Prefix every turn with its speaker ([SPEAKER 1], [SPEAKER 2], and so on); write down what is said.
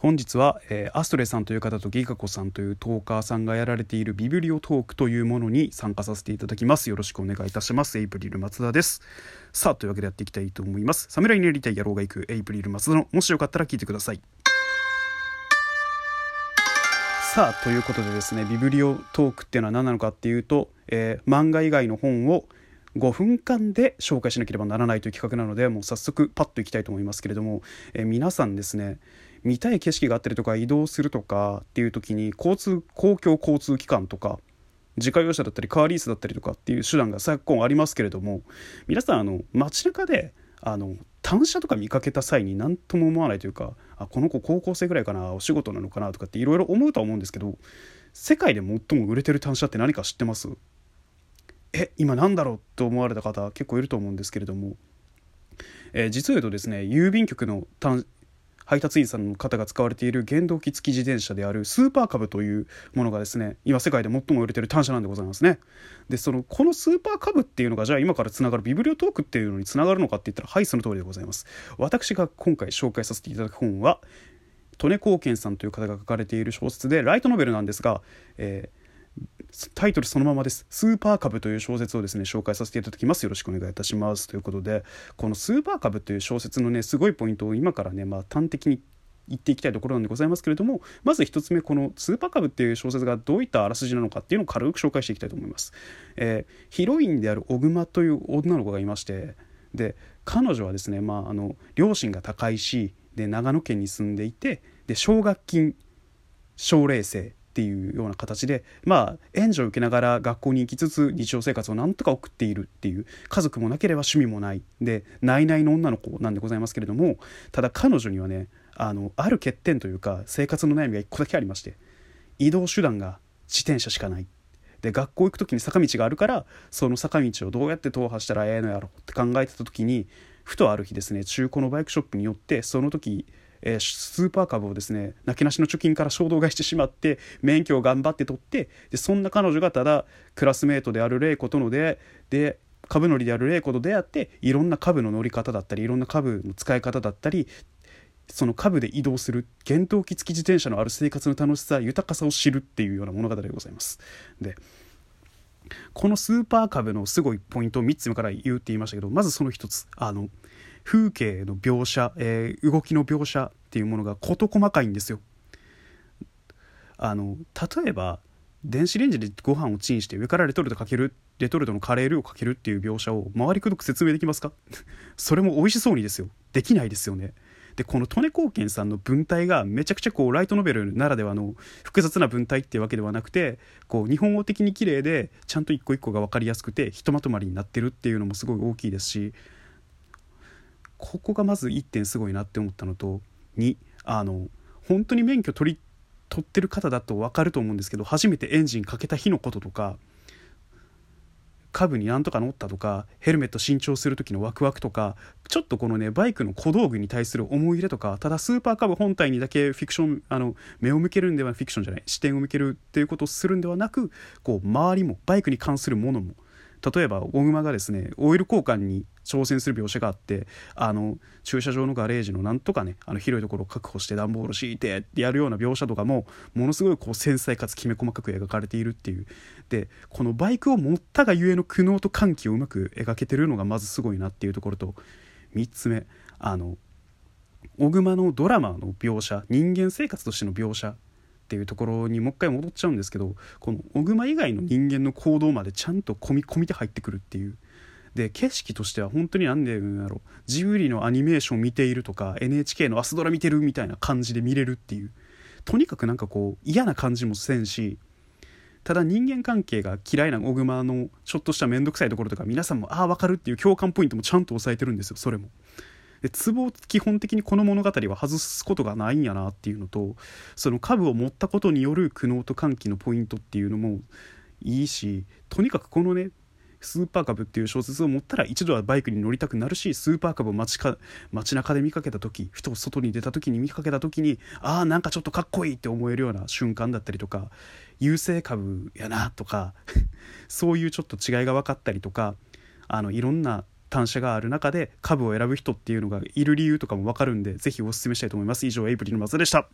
[SPEAKER 1] 本日は、えー、アストレさんという方とギガコさんというトーカーさんがやられているビブリオトークというものに参加させていただきます。よろしくお願いいたします。エイプリル松田です。さあというわけでやっていきたいと思います。侍になりたい野郎が行くエイプリル松田のもしよかったら聞いてください。さあということでですねビブリオトークっていうのは何なのかっていうと、えー、漫画以外の本を5分間で紹介しなければならないという企画なのでもう早速パッといきたいと思いますけれども、えー、皆さんですね見たい景色があったりとか移動するとかっていう時に交通公共交通機関とか自家用車だったりカーリースだったりとかっていう手段が昨今ありますけれども皆さんあの街中であの単車とか見かけた際に何とも思わないというかあこの子高校生ぐらいかなお仕事なのかなとかっていろいろ思うとは思うんですけど世界で最も売れてる単車って何か知ってます？え今なんだろうと思われた方結構いると思うんですけれども、えー、実を言うとですね郵便局の単配達員さんの方が使われている原動機付き自転車であるスーパーカブというものがですね今世界で最も売れてる単車なんでございますね。でそのこのスーパーカブっていうのがじゃあ今からつながるビブリオトークっていうのにつながるのかって言ったらはいその通りでございます。私が今回紹介させていただく本は利根光健さんという方が書かれている小説でライトノベルなんですが、えータイトルそのままです「スーパー株」という小説をですね紹介させていただきます。よろしくお願いいたします。ということでこの「スーパー株」という小説のねすごいポイントを今からね、まあ、端的に言っていきたいところなんでございますけれどもまず1つ目この「スーパー株」っていう小説がどういったあらすじなのかっていうのを軽く紹介していきたいと思います、えー、ヒロインである小熊という女の子がいましてで彼女はですね、まあ、あの両親が高いしで長野県に住んでいてで奨学金奨励生っていうような形でまあ援助を受けながら学校に行きつつ日常生活をなんとか送っているっていう家族もなければ趣味もない。で内々の女の子なんでございますけれどもただ彼女にはねあのある欠点というか生活の悩みが1個だけありまして移動手段が自転車しかない。で学校行く時に坂道があるからその坂道をどうやって踏破したらええのやろって考えてた時にふとある日ですね中古のバイクショップによってその時えー、スーパー株をですねなけなしの貯金から衝動買いしてしまって免許を頑張って取ってでそんな彼女がただクラスメートである玲子との出会いで株乗りである玲子と出会っていろんな株の乗り方だったりいろんな株の使い方だったりその株で移動する原動機付き自転車のある生活の楽しさ豊かさを知るっていうような物語でございます。でこのスーパー株のすごいポイントを3つ目から言うって言いましたけどまずその1つあの風景の描写、えー、動きの描写っていうものが事細かいんですよ。あの例えば電子レンジでご飯をチンして上からレトルトかけるレトルトのカレールーをかけるっていう描写を回りくどく説明できますか？それも美味しそうにですよ。できないですよね。でこの利根光健さんの文体がめちゃくちゃこうライトノベルならではの複雑な文体っていうわけではなくてこう日本語的に綺麗でちゃんと一個一個が分かりやすくてひとまとまりになってるっていうのもすごい大きいですしここがまず1点すごいなって思ったのと2あの本当に免許取り取ってる方だと分かると思うんですけど初めてエンジンかけた日のこととか株になんとか乗ったとかヘルメット新調する時のワクワクとかちょっとこのねバイクの小道具に対する思い入れとかただスーパーカブ本体にだけフィクションあの目を向けるんではフィクションじゃない視点を向けるっていうことをするんではなくこう周りもバイクに関するものも例えば小熊がですねオイル交換に挑戦する描写があってあの駐車場のガレージのなんとかねあの広いところを確保して段ボール敷いてってやるような描写とかもものすごいこう繊細かつきめ細かく描かれているっていう。でこのバイクを持ったがゆえの苦悩と歓喜をうまく描けてるのがまずすごいなっていうところと3つ目あの小熊のドラマの描写人間生活としての描写っていうところにもう一回戻っちゃうんですけどこの小熊以外の人間の行動までちゃんと込み込みで入ってくるっていう。で景色としては本当に何で言うんだろう。ジブリのアニメーション見ているとか NHK の朝ドラ見てるみたいな感じで見れるっていう。とにかくなんかこう嫌な感じもせんしただ人間関係が嫌いな小熊のちょっとした面倒くさいところとか皆さんもああ分かるっていう共感ポイントもちゃんと押さえてるんですよそれも。でツボを基本的にこの物語は外すことがないんやなっていうのとその株を持ったことによる苦悩と歓喜のポイントっていうのもいいしとにかくこのねスーパーカブっていう小説を持ったら一度はバイクに乗りたくなるしスーパーカブを街か街中で見かけた時ふと外に出た時に見かけた時にああなんかちょっとかっこいいって思えるような瞬間だったりとか優勢株やなとか そういうちょっと違いが分かったりとかあのいろんな単車がある中で株を選ぶ人っていうのがいる理由とかも分かるんで是非おすすめしたいと思います。以上エイプリルマズでした。